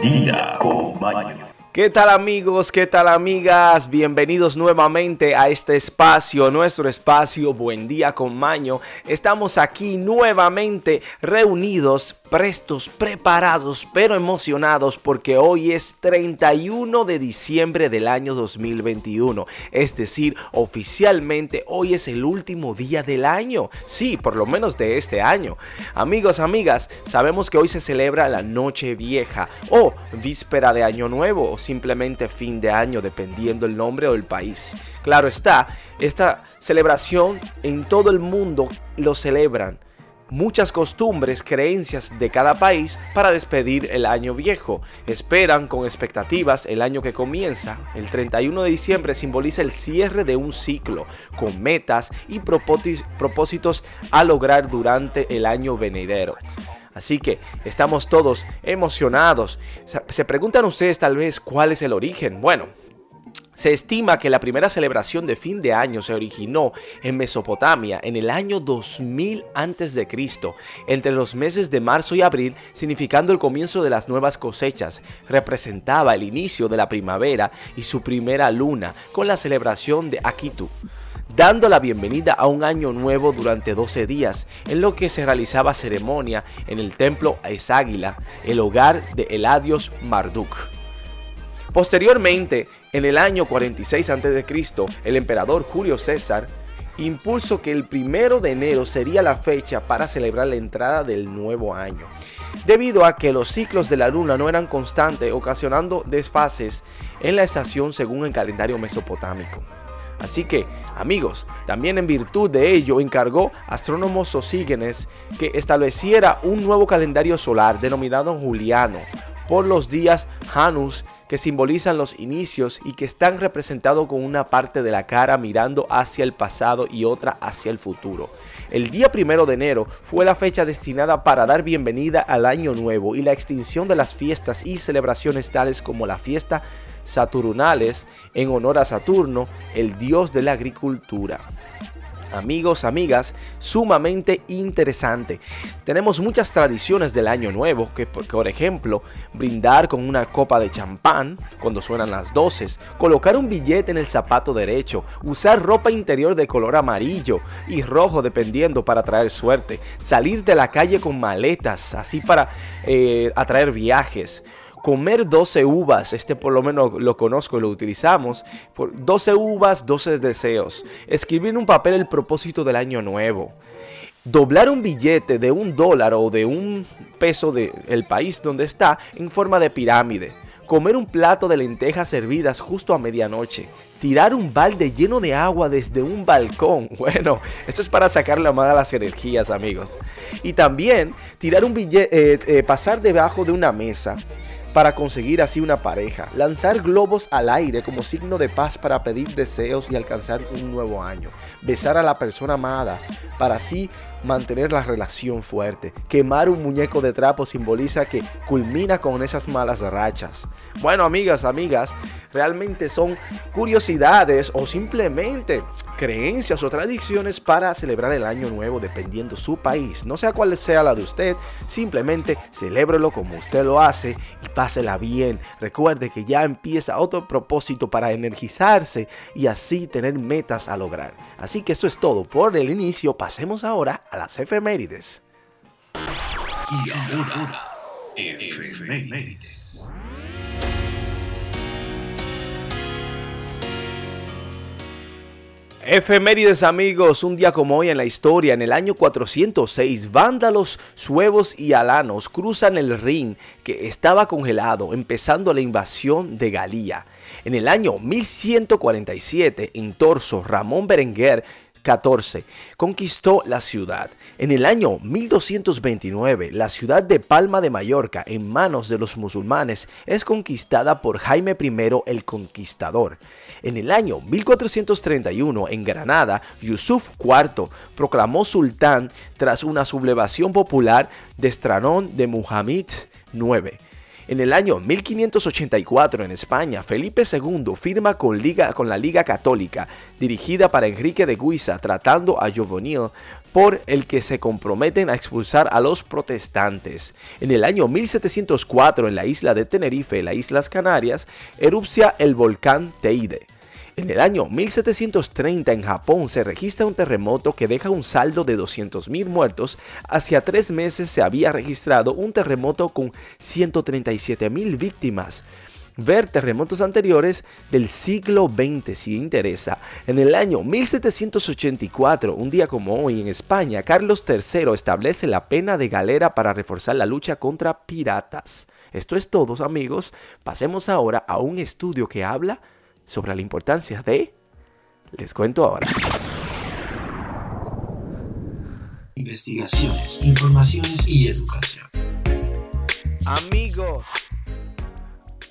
día con Maño. ¿Qué tal amigos? ¿Qué tal amigas? Bienvenidos nuevamente a este espacio, nuestro espacio Buen Día con Maño. Estamos aquí nuevamente reunidos, prestos, preparados, pero emocionados porque hoy es 31 de diciembre del año 2021. Es decir, oficialmente hoy es el último día del año. Sí, por lo menos de este año. Amigos, amigas, sabemos que hoy se celebra la Noche Vieja o víspera de Año Nuevo simplemente fin de año, dependiendo el nombre o el país. Claro está, esta celebración en todo el mundo lo celebran. Muchas costumbres, creencias de cada país para despedir el año viejo. Esperan con expectativas el año que comienza. El 31 de diciembre simboliza el cierre de un ciclo, con metas y propósitos a lograr durante el año venidero. Así que estamos todos emocionados. Se preguntan ustedes tal vez cuál es el origen. Bueno, se estima que la primera celebración de fin de año se originó en Mesopotamia en el año 2000 a.C., entre los meses de marzo y abril, significando el comienzo de las nuevas cosechas. Representaba el inicio de la primavera y su primera luna con la celebración de Akitu dando la bienvenida a un año nuevo durante 12 días, en lo que se realizaba ceremonia en el templo Eságuila, el hogar de Eladios Marduk. Posteriormente, en el año 46 a.C., el emperador Julio César impulsó que el primero de enero sería la fecha para celebrar la entrada del nuevo año, debido a que los ciclos de la luna no eran constantes, ocasionando desfases en la estación según el calendario mesopotámico. Así que, amigos, también en virtud de ello encargó astrónomo Sosígenes que estableciera un nuevo calendario solar denominado Juliano por los días Janus que simbolizan los inicios y que están representados con una parte de la cara mirando hacia el pasado y otra hacia el futuro. El día primero de enero fue la fecha destinada para dar bienvenida al año nuevo y la extinción de las fiestas y celebraciones tales como la fiesta Saturnales en honor a Saturno, el dios de la agricultura amigos, amigas, sumamente interesante. Tenemos muchas tradiciones del año nuevo, que por ejemplo, brindar con una copa de champán cuando suenan las 12, colocar un billete en el zapato derecho, usar ropa interior de color amarillo y rojo dependiendo para traer suerte, salir de la calle con maletas, así para eh, atraer viajes, comer 12 uvas, este por lo menos lo conozco y lo utilizamos, por 12 uvas, 12 deseos, escribir en un papel el propósito del año nuevo, doblar un billete de un dólar o de un peso del país donde está en forma de pirámide, comer un plato de lentejas servidas justo a medianoche, tirar un balde lleno de agua desde un balcón. Bueno, esto es para sacar la mala las energías, amigos. Y también tirar un billete, eh, eh, pasar debajo de una mesa para conseguir así una pareja, lanzar globos al aire como signo de paz para pedir deseos y alcanzar un nuevo año, besar a la persona amada para así mantener la relación fuerte, quemar un muñeco de trapo simboliza que culmina con esas malas rachas. Bueno, amigas, amigas, realmente son curiosidades o simplemente creencias o tradiciones para celebrar el año nuevo dependiendo su país. No sea cuál sea la de usted, simplemente celébrelo como usted lo hace y pásela bien. Recuerde que ya empieza otro propósito para energizarse y así tener metas a lograr. Así que eso es todo por el inicio. Pasemos ahora a las efemérides. Y ahora, efemérides. Efemérides amigos, un día como hoy en la historia, en el año 406, vándalos, suevos y alanos cruzan el Rin que estaba congelado, empezando la invasión de Galía. En el año 1147, en Torso, Ramón Berenguer 14. Conquistó la ciudad. En el año 1229, la ciudad de Palma de Mallorca, en manos de los musulmanes, es conquistada por Jaime I el Conquistador. En el año 1431, en Granada, Yusuf IV proclamó sultán tras una sublevación popular de Estranón de Muhammad IX. En el año 1584 en España, Felipe II firma con, la Liga Católica, dirigida para Enrique de Guisa, tratando a Jovenil por el que se comprometen a expulsar a los protestantes. En el año 1704, en la isla de Tenerife, las Islas Canarias, erupcia el volcán Teide. En el año 1730 en Japón se registra un terremoto que deja un saldo de 200.000 muertos. Hacia tres meses se había registrado un terremoto con 137.000 víctimas ver terremotos anteriores del siglo XX si interesa. En el año 1784, un día como hoy en España, Carlos III establece la pena de galera para reforzar la lucha contra piratas. Esto es todo amigos, pasemos ahora a un estudio que habla sobre la importancia de... Les cuento ahora. Investigaciones, informaciones y educación. Amigos,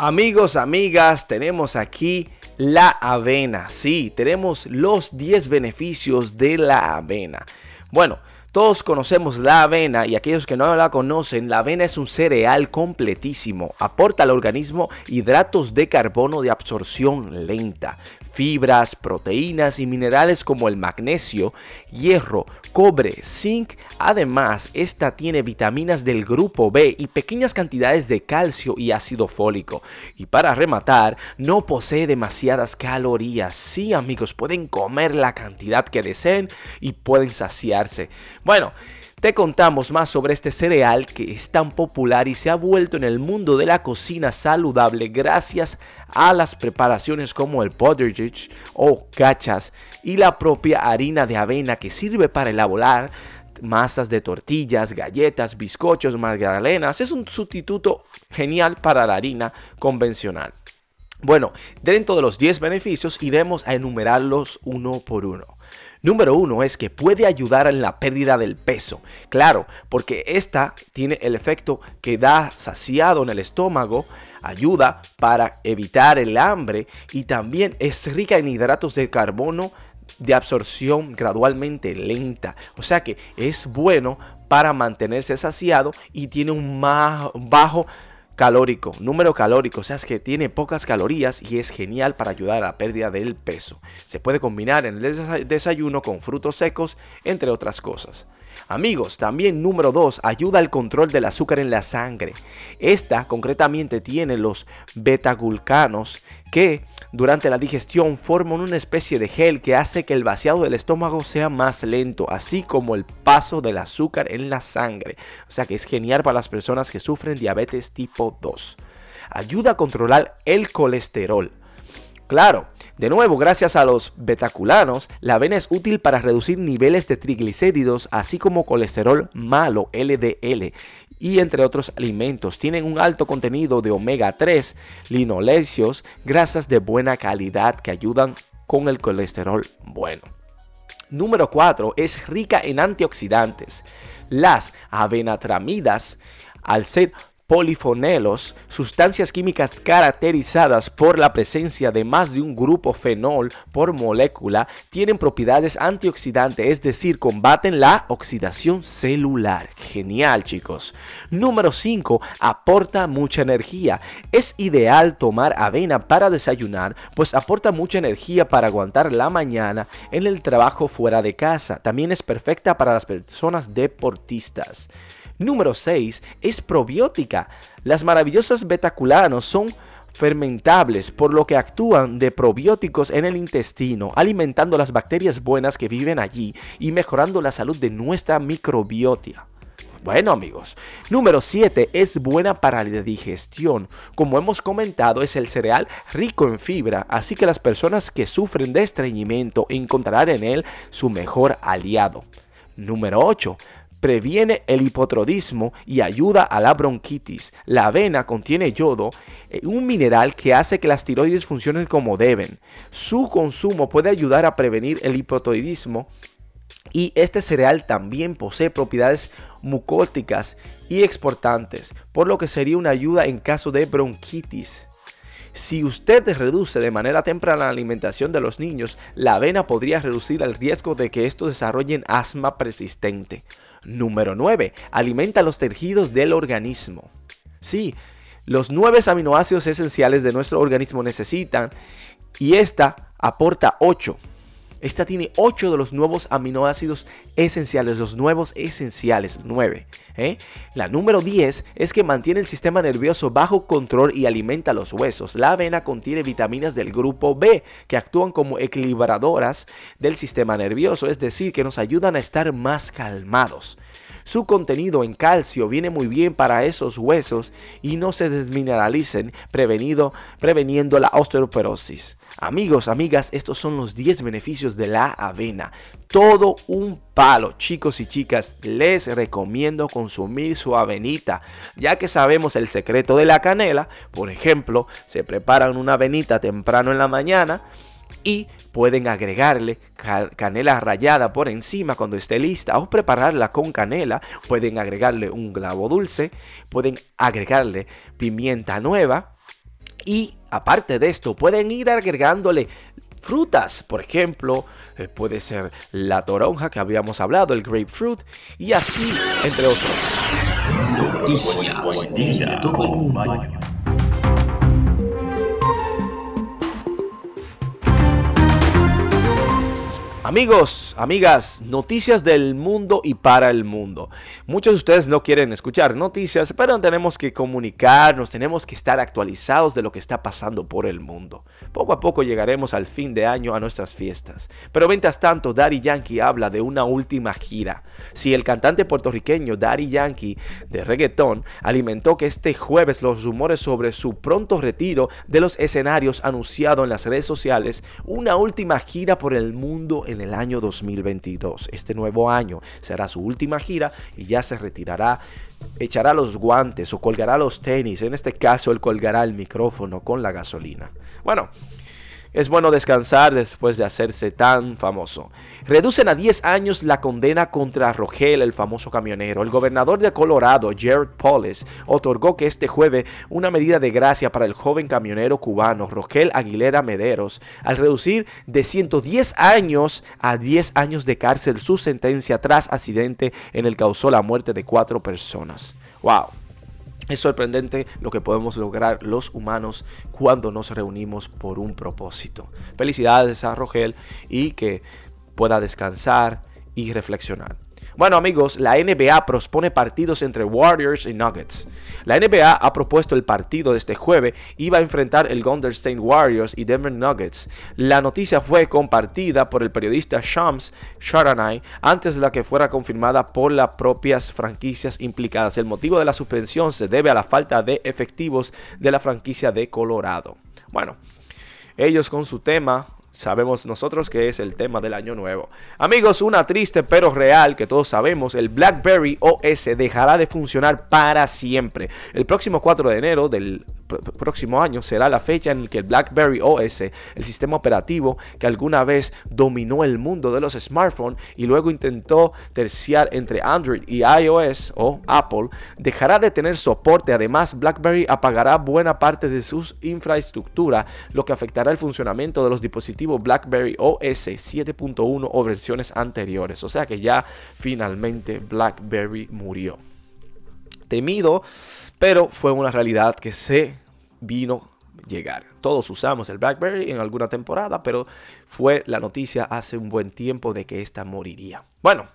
Amigos, amigas, tenemos aquí la avena. Sí, tenemos los 10 beneficios de la avena. Bueno, todos conocemos la avena y aquellos que no la conocen, la avena es un cereal completísimo. Aporta al organismo hidratos de carbono de absorción lenta, fibras, proteínas y minerales como el magnesio, hierro, cobre, zinc. Además, esta tiene vitaminas del grupo B y pequeñas cantidades de calcio y ácido fólico. Y para rematar, no posee demasiadas calorías. Sí, amigos, pueden comer la cantidad que deseen y pueden saciarse. Bueno, te contamos más sobre este cereal que es tan popular y se ha vuelto en el mundo de la cocina saludable gracias a las preparaciones como el porridge o cachas y la propia harina de avena que sirve para elaborar masas de tortillas, galletas, bizcochos, magdalenas. Es un sustituto genial para la harina convencional. Bueno, dentro de los 10 beneficios iremos a enumerarlos uno por uno. Número uno es que puede ayudar en la pérdida del peso. Claro, porque esta tiene el efecto que da saciado en el estómago, ayuda para evitar el hambre y también es rica en hidratos de carbono de absorción gradualmente lenta. O sea que es bueno para mantenerse saciado y tiene un más bajo calórico, número calórico, o sea, es que tiene pocas calorías y es genial para ayudar a la pérdida del peso. Se puede combinar en el desayuno con frutos secos, entre otras cosas. Amigos, también número 2, ayuda al control del azúcar en la sangre. Esta concretamente tiene los betagulcanos que durante la digestión forman una especie de gel que hace que el vaciado del estómago sea más lento, así como el paso del azúcar en la sangre. O sea que es genial para las personas que sufren diabetes tipo 2. Ayuda a controlar el colesterol. Claro, de nuevo, gracias a los betaculanos, la avena es útil para reducir niveles de triglicéridos, así como colesterol malo, LDL, y entre otros alimentos. Tienen un alto contenido de omega 3, linolecios, grasas de buena calidad que ayudan con el colesterol bueno. Número 4. Es rica en antioxidantes. Las avenatramidas, al ser polifonelos, sustancias químicas caracterizadas por la presencia de más de un grupo fenol por molécula, tienen propiedades antioxidantes, es decir, combaten la oxidación celular. Genial, chicos. Número 5. Aporta mucha energía. Es ideal tomar avena para desayunar, pues aporta mucha energía para aguantar la mañana en el trabajo fuera de casa. También es perfecta para las personas deportistas. Número 6 es probiótica. Las maravillosas betaculanos son fermentables, por lo que actúan de probióticos en el intestino, alimentando las bacterias buenas que viven allí y mejorando la salud de nuestra microbiota. Bueno amigos, número 7 es buena para la digestión. Como hemos comentado, es el cereal rico en fibra, así que las personas que sufren de estreñimiento encontrarán en él su mejor aliado. Número 8 previene el hipotrodismo y ayuda a la bronquitis. La avena contiene yodo, eh, un mineral que hace que las tiroides funcionen como deben. Su consumo puede ayudar a prevenir el hipotiroidismo y este cereal también posee propiedades mucóticas y exportantes, por lo que sería una ayuda en caso de bronquitis. Si usted reduce de manera temprana la alimentación de los niños, la avena podría reducir el riesgo de que estos desarrollen asma persistente. Número 9. Alimenta los tejidos del organismo. Sí, los nueve aminoácidos esenciales de nuestro organismo necesitan y esta aporta 8. Esta tiene 8 de los nuevos aminoácidos esenciales, los nuevos esenciales, 9. ¿eh? La número 10 es que mantiene el sistema nervioso bajo control y alimenta los huesos. La avena contiene vitaminas del grupo B que actúan como equilibradoras del sistema nervioso, es decir, que nos ayudan a estar más calmados. Su contenido en calcio viene muy bien para esos huesos y no se desmineralicen, prevenido, preveniendo la osteoporosis. Amigos, amigas, estos son los 10 beneficios de la avena. Todo un palo, chicos y chicas, les recomiendo consumir su avenita, ya que sabemos el secreto de la canela. Por ejemplo, se preparan una avenita temprano en la mañana y pueden agregarle canela rallada por encima cuando esté lista o prepararla con canela. Pueden agregarle un clavo dulce, pueden agregarle pimienta nueva y aparte de esto pueden ir agregándole frutas, por ejemplo, eh, puede ser la toronja que habíamos hablado, el grapefruit y así entre otros. Noticias Amigos, amigas, noticias del mundo y para el mundo. Muchos de ustedes no quieren escuchar noticias, pero tenemos que comunicarnos, tenemos que estar actualizados de lo que está pasando por el mundo. Poco a poco llegaremos al fin de año a nuestras fiestas. Pero mientras tanto, Daddy Yankee habla de una última gira. Si el cantante puertorriqueño Daddy Yankee de reggaetón alimentó que este jueves los rumores sobre su pronto retiro de los escenarios anunciado en las redes sociales, una última gira por el mundo en el año 2022. Este nuevo año será su última gira y ya se retirará, echará los guantes o colgará los tenis. En este caso, él colgará el micrófono con la gasolina. Bueno, es bueno descansar después de hacerse tan famoso. Reducen a 10 años la condena contra Rogel, el famoso camionero. El gobernador de Colorado, Jared Polis, otorgó que este jueves una medida de gracia para el joven camionero cubano Rogel Aguilera Mederos, al reducir de 110 años a 10 años de cárcel su sentencia tras accidente en el que causó la muerte de cuatro personas. ¡Wow! Es sorprendente lo que podemos lograr los humanos cuando nos reunimos por un propósito. Felicidades a Rogel y que pueda descansar y reflexionar. Bueno amigos, la NBA propone partidos entre Warriors y Nuggets. La NBA ha propuesto el partido de este jueves y va a enfrentar el Golden State Warriors y Denver Nuggets. La noticia fue compartida por el periodista Shams Sharanay antes de la que fuera confirmada por las propias franquicias implicadas. El motivo de la suspensión se debe a la falta de efectivos de la franquicia de Colorado. Bueno, ellos con su tema sabemos nosotros que es el tema del año nuevo. Amigos, una triste pero real que todos sabemos, el BlackBerry OS dejará de funcionar para siempre. El próximo 4 de enero del próximo año será la fecha en que el BlackBerry OS, el sistema operativo que alguna vez dominó el mundo de los smartphones y luego intentó terciar entre Android y iOS o Apple, dejará de tener soporte. Además, BlackBerry apagará buena parte de su infraestructura, lo que afectará el funcionamiento de los dispositivos BlackBerry OS 7.1 o versiones anteriores. O sea que ya finalmente BlackBerry murió. Temido pero fue una realidad que se vino llegar. Todos usamos el BlackBerry en alguna temporada, pero fue la noticia hace un buen tiempo de que esta moriría. Bueno,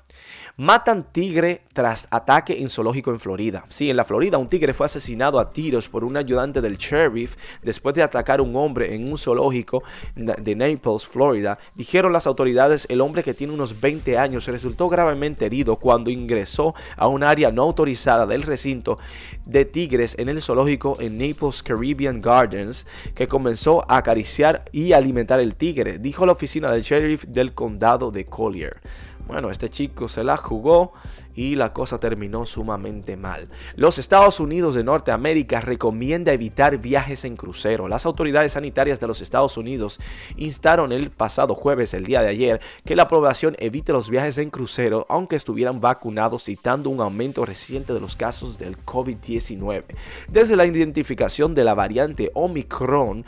Matan tigre tras ataque en zoológico en Florida. Sí, en la Florida un tigre fue asesinado a tiros por un ayudante del sheriff después de atacar a un hombre en un zoológico de Naples, Florida. Dijeron las autoridades, el hombre que tiene unos 20 años resultó gravemente herido cuando ingresó a un área no autorizada del recinto de tigres en el zoológico en Naples Caribbean Gardens que comenzó a acariciar y alimentar el tigre, dijo la oficina del sheriff del condado de Collier. Bueno, este chico se la jugó y la cosa terminó sumamente mal. Los Estados Unidos de Norteamérica recomienda evitar viajes en crucero. Las autoridades sanitarias de los Estados Unidos instaron el pasado jueves, el día de ayer, que la población evite los viajes en crucero aunque estuvieran vacunados, citando un aumento reciente de los casos del COVID-19. Desde la identificación de la variante Omicron,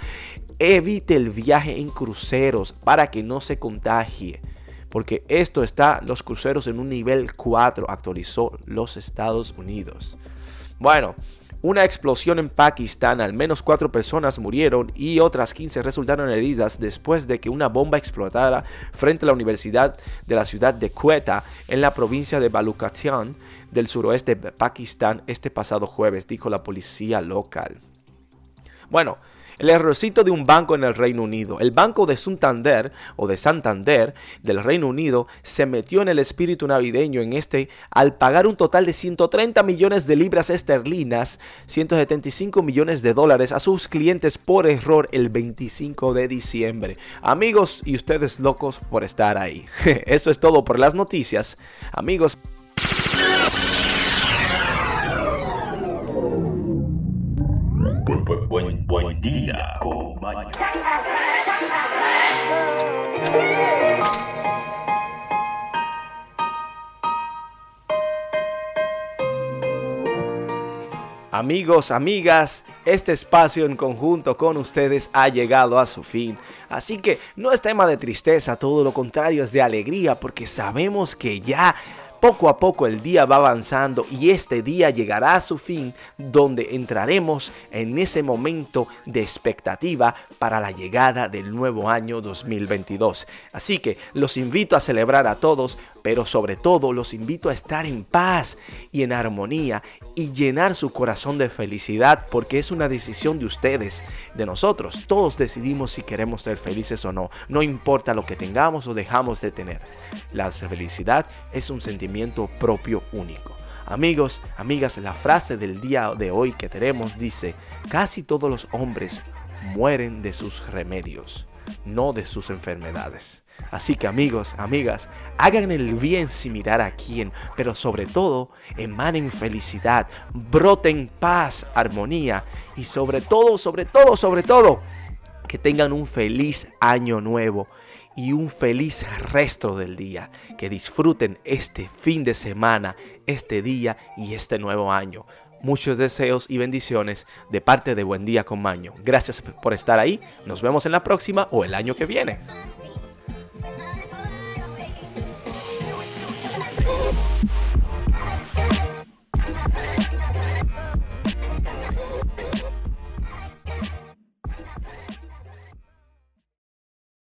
evite el viaje en cruceros para que no se contagie porque esto está los cruceros en un nivel 4, actualizó los Estados Unidos. Bueno, una explosión en Pakistán, al menos cuatro personas murieron y otras 15 resultaron heridas después de que una bomba explotara frente a la Universidad de la ciudad de Quetta en la provincia de Baluchistan del suroeste de Pakistán este pasado jueves, dijo la policía local. Bueno, el errorcito de un banco en el Reino Unido. El banco de Santander o de Santander del Reino Unido se metió en el espíritu navideño en este al pagar un total de 130 millones de libras esterlinas, 175 millones de dólares a sus clientes por error el 25 de diciembre. Amigos y ustedes locos por estar ahí. Eso es todo por las noticias. Amigos. Amigos, amigas, este espacio en conjunto con ustedes ha llegado a su fin. Así que no es tema de tristeza, todo lo contrario es de alegría porque sabemos que ya poco a poco el día va avanzando y este día llegará a su fin donde entraremos en ese momento de expectativa para la llegada del nuevo año 2022. Así que los invito a celebrar a todos, pero sobre todo los invito a estar en paz y en armonía y llenar su corazón de felicidad porque es una decisión de ustedes, de nosotros. Todos decidimos si queremos ser felices o no. No importa lo que tengamos o dejamos de tener. La felicidad es un sentimiento propio único. Amigos, amigas, la frase del día de hoy que tenemos dice, casi todos los hombres mueren de sus remedios, no de sus enfermedades. Así que amigos, amigas, hagan el bien sin mirar a quién, pero sobre todo emanen felicidad, broten paz, armonía y sobre todo, sobre todo, sobre todo, que tengan un feliz año nuevo y un feliz resto del día. Que disfruten este fin de semana, este día y este nuevo año. Muchos deseos y bendiciones de parte de Buen Día con Maño. Gracias por estar ahí. Nos vemos en la próxima o el año que viene.